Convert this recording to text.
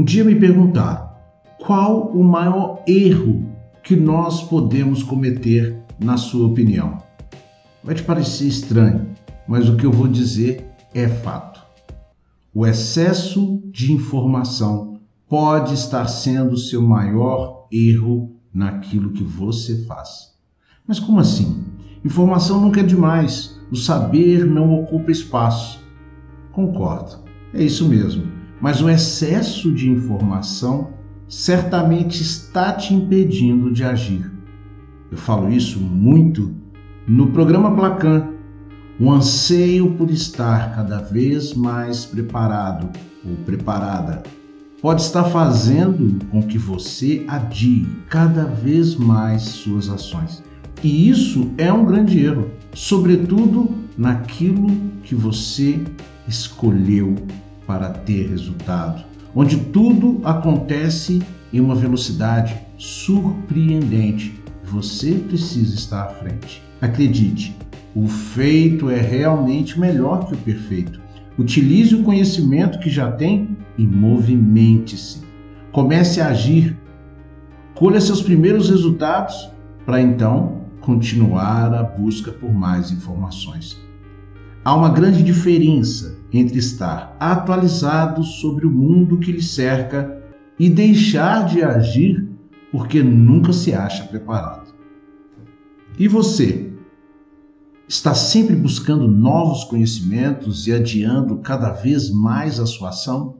Um dia me perguntaram qual o maior erro que nós podemos cometer, na sua opinião. Vai te parecer estranho, mas o que eu vou dizer é fato. O excesso de informação pode estar sendo o seu maior erro naquilo que você faz. Mas como assim? Informação nunca é demais, o saber não ocupa espaço. Concordo, é isso mesmo, mas o excesso de informação certamente está te impedindo de agir. Eu falo isso muito no programa Placan, o anseio por estar cada vez mais preparado ou preparada pode estar fazendo com que você adie cada vez mais suas ações. E isso é um grande erro, sobretudo naquilo que você escolheu para ter resultado, onde tudo acontece em uma velocidade surpreendente. Você precisa estar à frente. Acredite, o feito é realmente melhor que o perfeito. Utilize o conhecimento que já tem e movimente-se. Comece a agir. Colha seus primeiros resultados para então continuar a busca por mais informações. Há uma grande diferença entre estar atualizado sobre o mundo que lhe cerca e deixar de agir porque nunca se acha preparado. E você? está sempre buscando novos conhecimentos e adiando cada vez mais a sua ação?